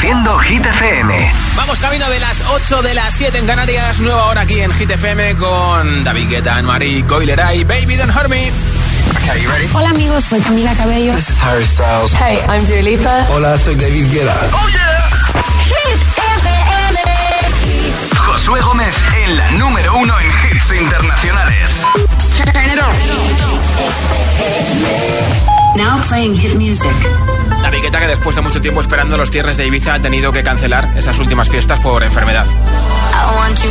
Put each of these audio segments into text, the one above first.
Reproduciendo Hit FM. Vamos camino de las 8 de las 7 en Canarias. Nueva hora aquí en Hit FM con David Guetta, Marie Coileray, Baby Don't Hurt Me. Okay, you ready? Hola amigos, soy Camila Cabello. This is Harry Styles. Hey, I'm Dua Lipa. Hola, soy David Guetta. ¡Oh, yeah! Hit FM. Josué Gómez en la número uno en hits internacionales. Turn it on. Now playing hit music. David que después de mucho tiempo esperando los cierres de Ibiza ha tenido que cancelar esas últimas fiestas por enfermedad. I want you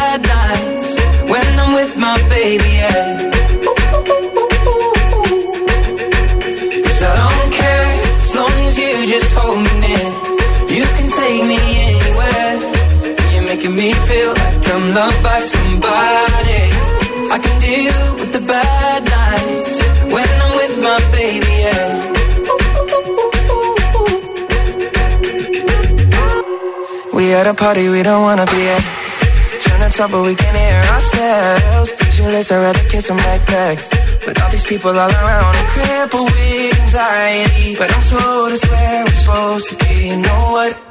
loved by somebody. I can deal with the bad nights when I'm with my baby, yeah. We at a party we don't wanna be at trying to talk, but we can hear ourselves. Pictureless, I'd rather kiss them right back. But all these people all around, I'm with anxiety. But I'm told it's where I'm supposed to be. You know what?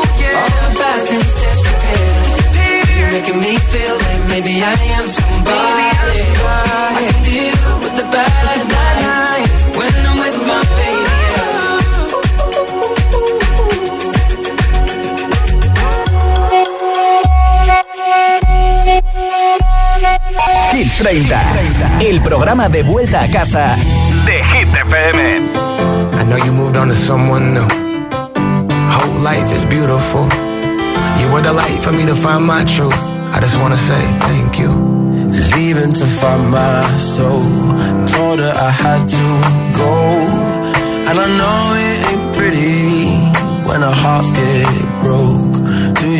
30, el programa de vuelta a casa de Hit FM. I know you moved on to someone new. Whole life is beautiful. You were the light for me to find my truth. I just wanna say thank you. Leaving to find my soul. Told her I had to go. And I know it ain't pretty when our hearts get broke.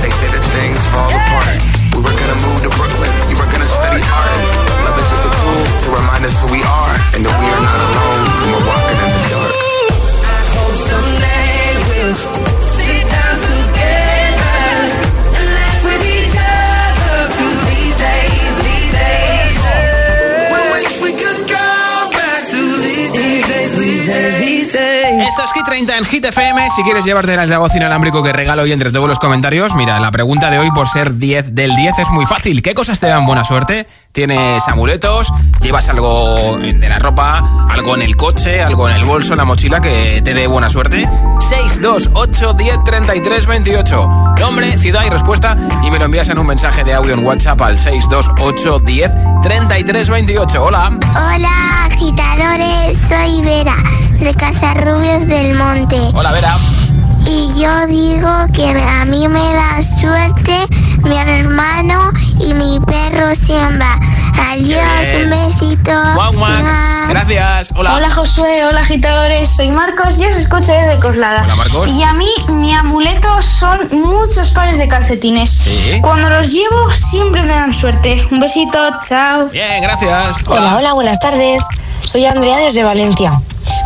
They say that things fall apart. We were gonna move to Brooklyn. You were gonna study oh, art. Love is just a tool to remind us who we are and that we are not alone when we're walking in the dark. I hope someday we'll 30 en Hit FM. Si quieres llevarte el altavoz inalámbrico que regalo hoy entre todos los comentarios, mira, la pregunta de hoy por ser 10 del 10 es muy fácil. ¿Qué cosas te dan buena suerte? ¿Tienes amuletos? ¿Llevas algo de la ropa? ¿Algo en el coche? ¿Algo en el bolso, en la mochila que te dé buena suerte? 628 10 33 28. Nombre, ciudad y respuesta y me lo envías en un mensaje de audio en WhatsApp al 628 10 33 28. Hola. Hola, agitadores, soy Vera, de Casarrubios del Monte. Hola, Vera. Y yo digo que a mí me da suerte mi hermano y mi perro Siembra. Adiós, un besito. Guau, guau. Gracias. Hola. Hola Josué, hola agitadores, soy Marcos y os escucho desde Coslada. Hola, Marcos. Y a mí mi amuleto son muchos pares de calcetines. Sí. Cuando los llevo siempre me dan suerte. Un besito, chao. Bien, gracias. Hola, hola, buenas tardes. Soy Andrea desde Valencia.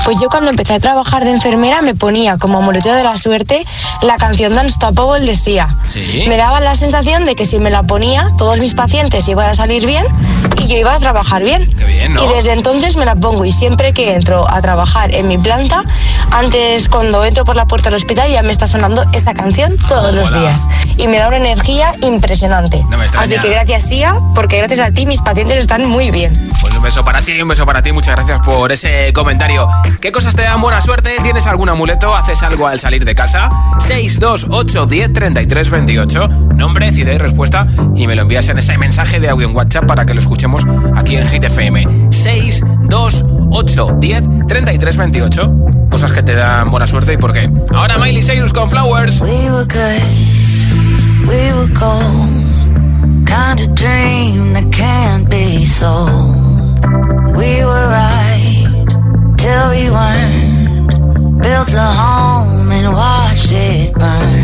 Pues yo cuando empecé a trabajar de enfermera me ponía como amuleto de la suerte la canción de Unstoppable de Sia. Sí. Me daba la sensación de que si me la ponía, todos mis pacientes iban a salir bien y yo iba a trabajar bien. Qué bien, ¿no? Y desde entonces me la pongo y siempre que entro a trabajar en mi planta, antes cuando entro por la puerta del hospital ya me está sonando esa canción todos los Hola. días. Y me da una energía impresionante. No me. Así que gracias Sia, porque gracias a ti mis pacientes están muy bien. Pues un beso para sí un beso para ti. Muchas gracias por ese comentario. ¿Qué cosas te dan buena suerte? ¿Tienes algún amuleto? ¿Haces algo al salir de casa? 628 10 33 28. Nombre, ciudad y respuesta. Y me lo envías en ese mensaje de audio en WhatsApp para que lo escuchemos aquí en Hit FM. 628 10 33 28. Cosas que te dan buena suerte y por qué. Ahora Miley Cyrus con Flowers. We were good, we were gold. Kind of dream that can't be sold. We were right we weren't. Built a home and watched it burn.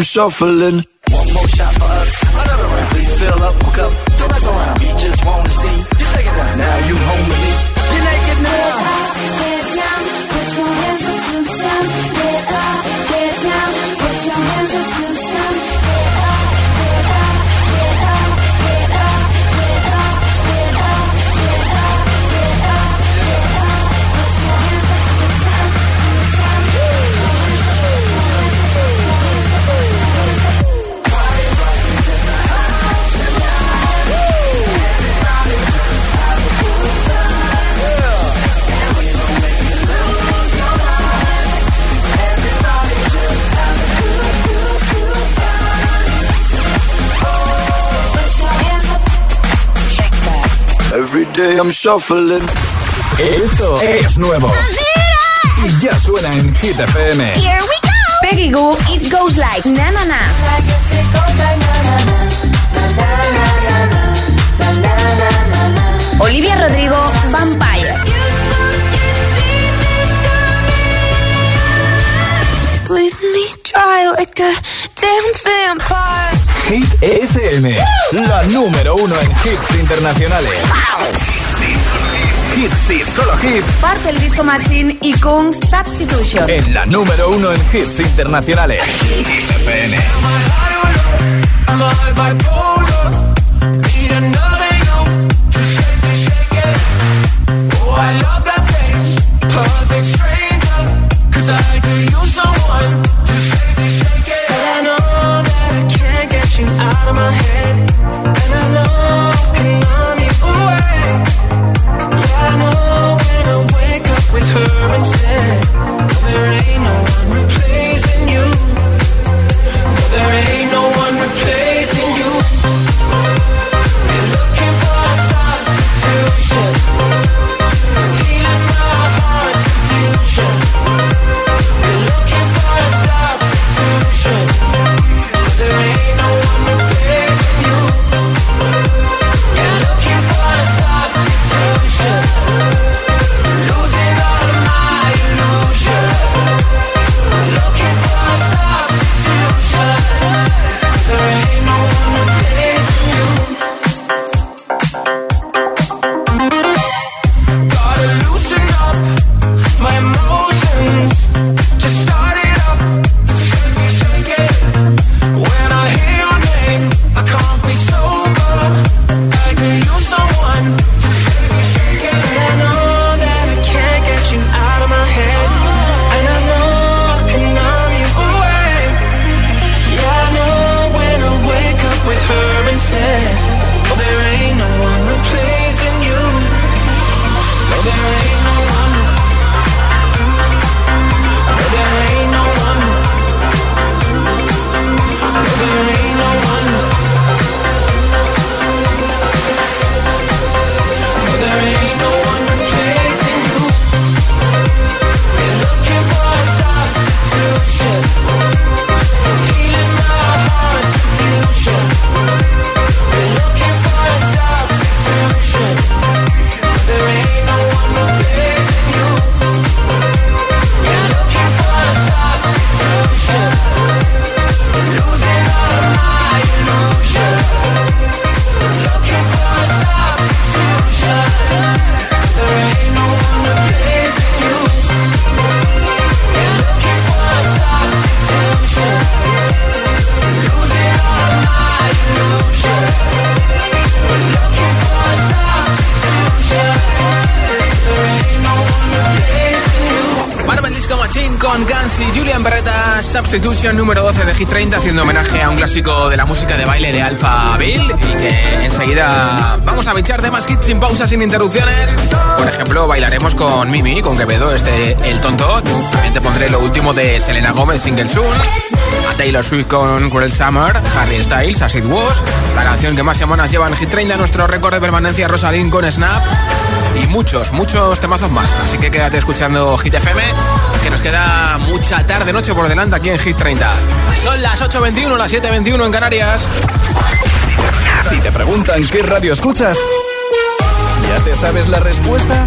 I'm shuffling. Shuffling. Esto es nuevo. Y ya suena en Hit FM. Here we go. Peggy Goo, It Goes Like Na Na Na. Olivia Rodrigo, Vampire. Hit FM, la número uno en hits internacionales. Wow. Hits y solo hits. Parte el disco Machine y con Substitution. En la número uno en hits internacionales. Substitution número 12 de Hit 30, haciendo homenaje a un clásico de la música de baile de Alpha Bill. Y que enseguida vamos a bichar de más hits sin pausas, sin interrupciones. Por ejemplo, bailaremos con Mimi, con Quevedo, este El Tonto. También te pondré lo último de Selena Gomez, Single Soon. A Taylor Swift con Cruel Summer, Harry Styles, As It Was. La canción que más semanas lleva en Hit 30, nuestro récord de permanencia, Rosalind con Snap y muchos, muchos temazos más. Así que quédate escuchando Hit FM, queda mucha tarde, noche por delante aquí en Hit 30. Son las 8.21, las 7.21 en Canarias. Si te preguntan qué radio escuchas, ¿ya te sabes la respuesta?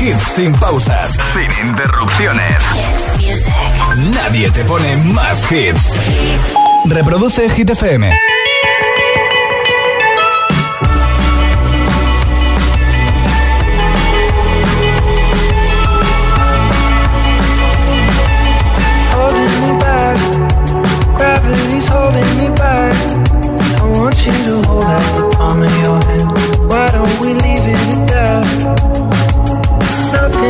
hits sin pausas. Sin interrupciones. Nadie te pone más hits. Reproduce Hit FM. holding me back. Gravity's holding me back. I want you to hold out the palm of your hand. Why don't we leave it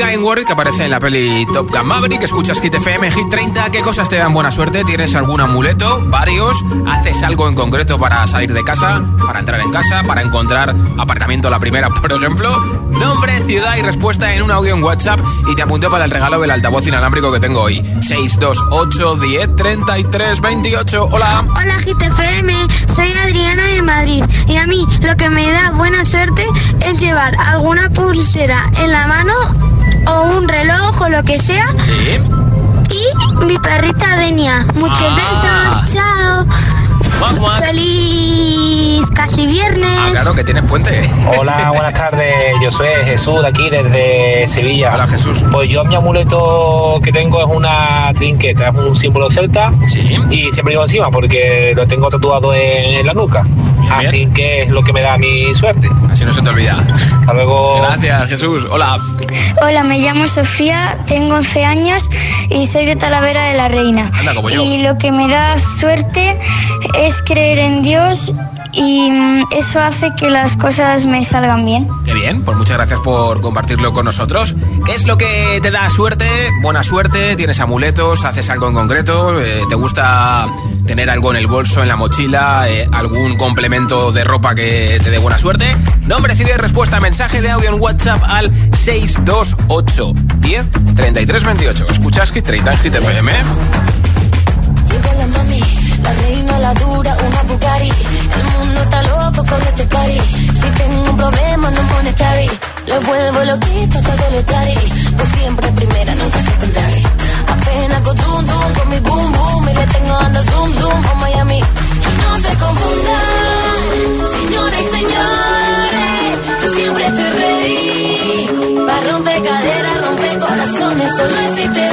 En World que aparece en la peli Top Gun Maverick. Escuchas Hit FM, Hit 30. ¿Qué cosas te dan buena suerte? ¿Tienes algún amuleto? ¿Varios? ¿Haces algo en concreto para salir de casa? ¿Para entrar en casa? ¿Para encontrar apartamento la primera, por ejemplo? Nombre, ciudad y respuesta en un audio en WhatsApp. Y te apunto para el regalo del altavoz inalámbrico que tengo hoy. 628 10 33 28. Hola. Hola Hit FM, soy Adriana de Madrid y a mí lo que me da buena suerte es llevar alguna pulsera en la mano o un reloj o lo que sea. Sí. Y mi perrita Denia. Muchos Ah. besos, chao. Feliz casi viernes. Ah, claro que tienes puente. Hola, buenas tardes. Yo soy Jesús de aquí, desde Sevilla. Hola, Jesús. Pues yo mi amuleto que tengo es una trinqueta, es un símbolo celta. Sí. Y siempre llevo encima porque lo tengo tatuado en, la nuca. Así que es lo que me da mi suerte. Así no se te olvida. Hasta luego. Gracias, Jesús. Hola. Hola, me llamo Sofía, tengo 11 años y soy de Talavera de la Reina. Anda, como yo. Y lo que me da suerte es creer en Dios y mm, eso hace que las cosas me salgan bien. Qué bien, pues muchas gracias por compartirlo con nosotros. ¿Qué es lo que te da suerte? Buena suerte, tienes amuletos, haces algo en concreto, Eh, te gusta tener algo en el bolso, en la mochila, eh, algún complemento de ropa que te dé buena suerte. Nombre, ciudad respuesta, mensaje de audio en WhatsApp al 628 10 33 28. Escuchas Hit 30 en Hit La dura, una Bugatti. El mundo está loco con este party. Si tengo un problema, no monetary. Le vuelvo loquito todo lo tari. Pues siempre primera, nunca secondary. Apenas con zoom, zoom, con mi boom, boom. Y le tengo dando zoom, zoom a Miami. Y no se confundan, señoras y señores. Yo siempre estoy ready. Para romper caderas, romper corazones. Solo existe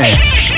Hey.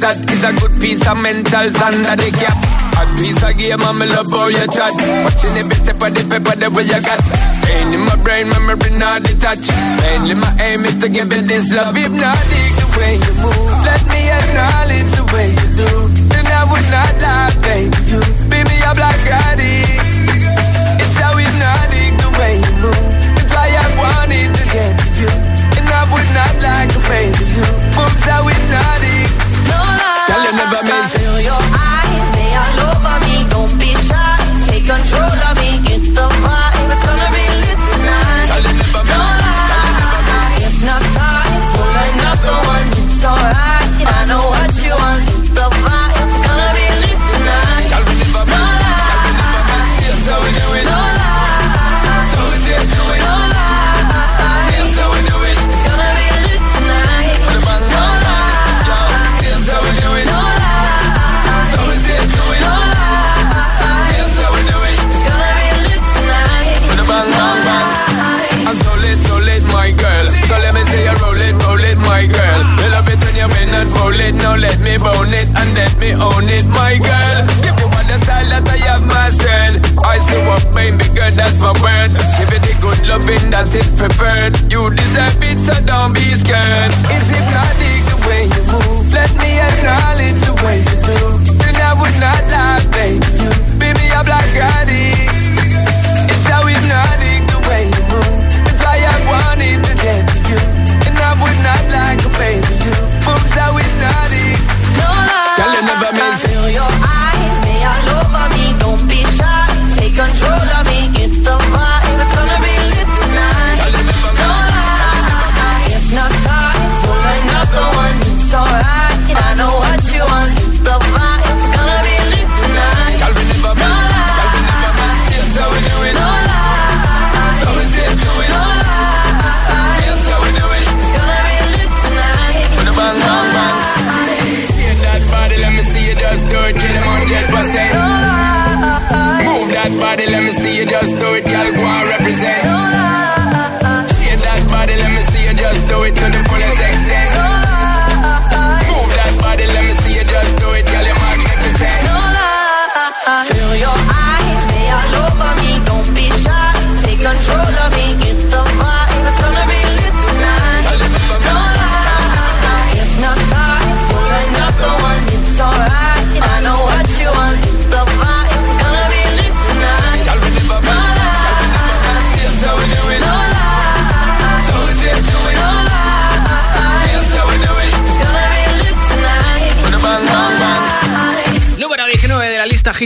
that is a good piece of mental sand that they cap. A piece of game, I'm love how you chat. Watching every step of the paper, the way you got. Staying in my brain, memory not detached. Mainly my aim is to give it this love. If not, dig the way you move. Let me acknowledge the way you do. Then I would not lie, baby. You beat me up like I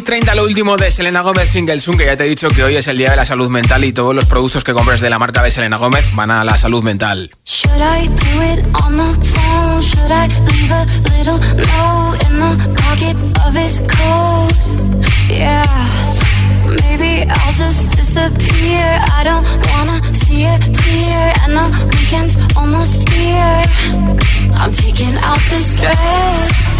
Hit 30, lo último de Selena Gómez Singlesun, que ya te he dicho que hoy es el día de la salud mental y todos los productos que compres de la marca de Selena Gómez van a la salud mental. I'm picking out this dress.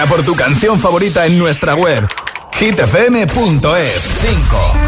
Vota por tu canción favorita en nuestra web hitfm.es 5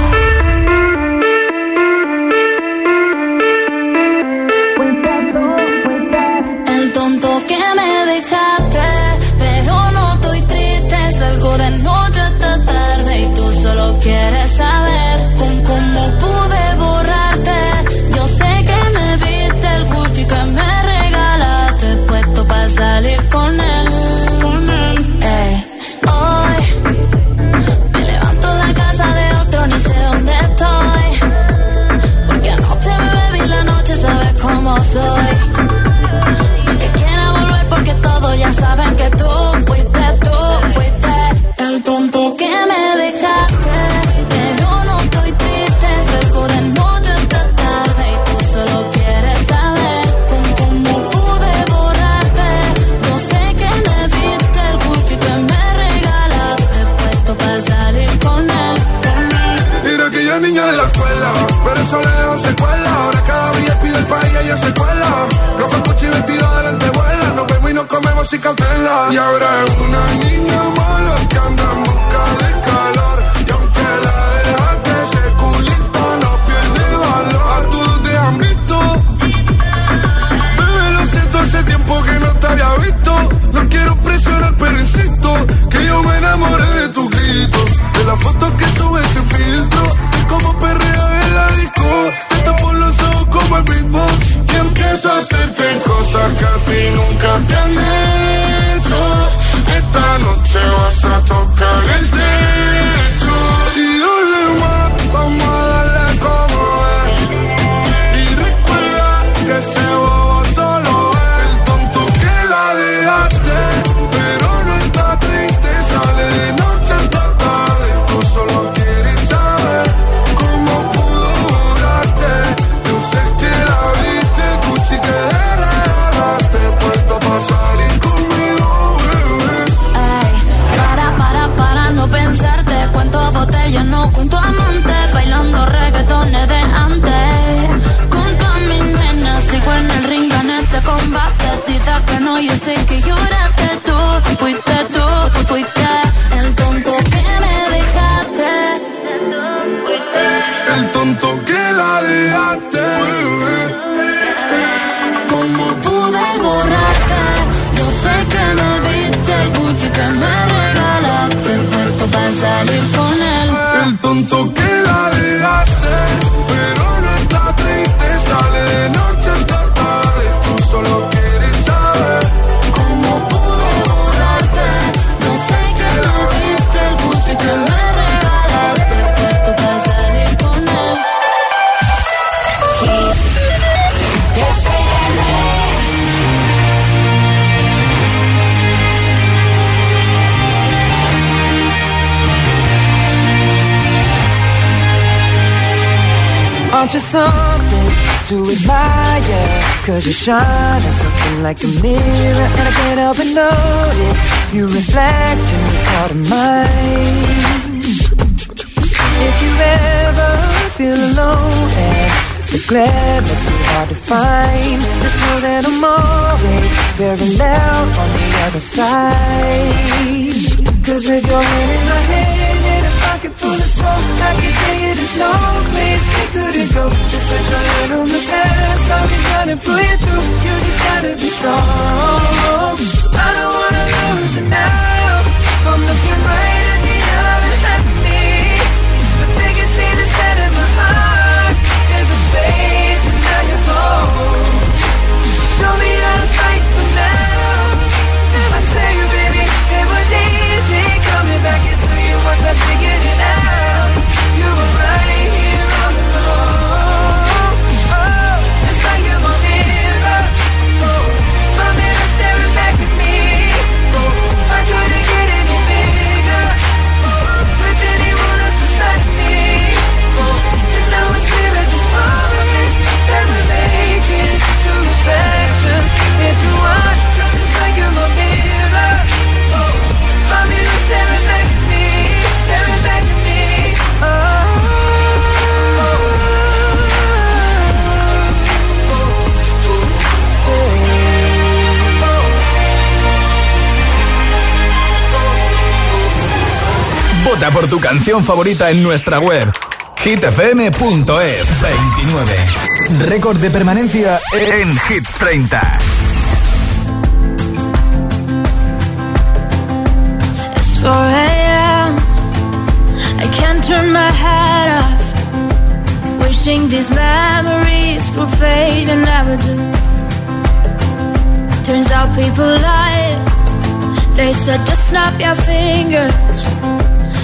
Cause you shine on something like a mirror And I can't help but notice You reflect in this heart of mine. If you ever feel alone And the glare makes me hard to find Just know that I'm always Very loud on the other side. Cause with your hand in my hand I can we couldn't go Just put your on the past I'll trying to pull you through You just gotta be strong I don't wanna lose you now. I'm looking right canción favorita en nuestra web hitfm.es 29. Récord de permanencia en Hit 30. It's 4 a.m. I can't turn my head off. Wishing these memories will fade and never do. Turns out people lie. They said just snap your fingers.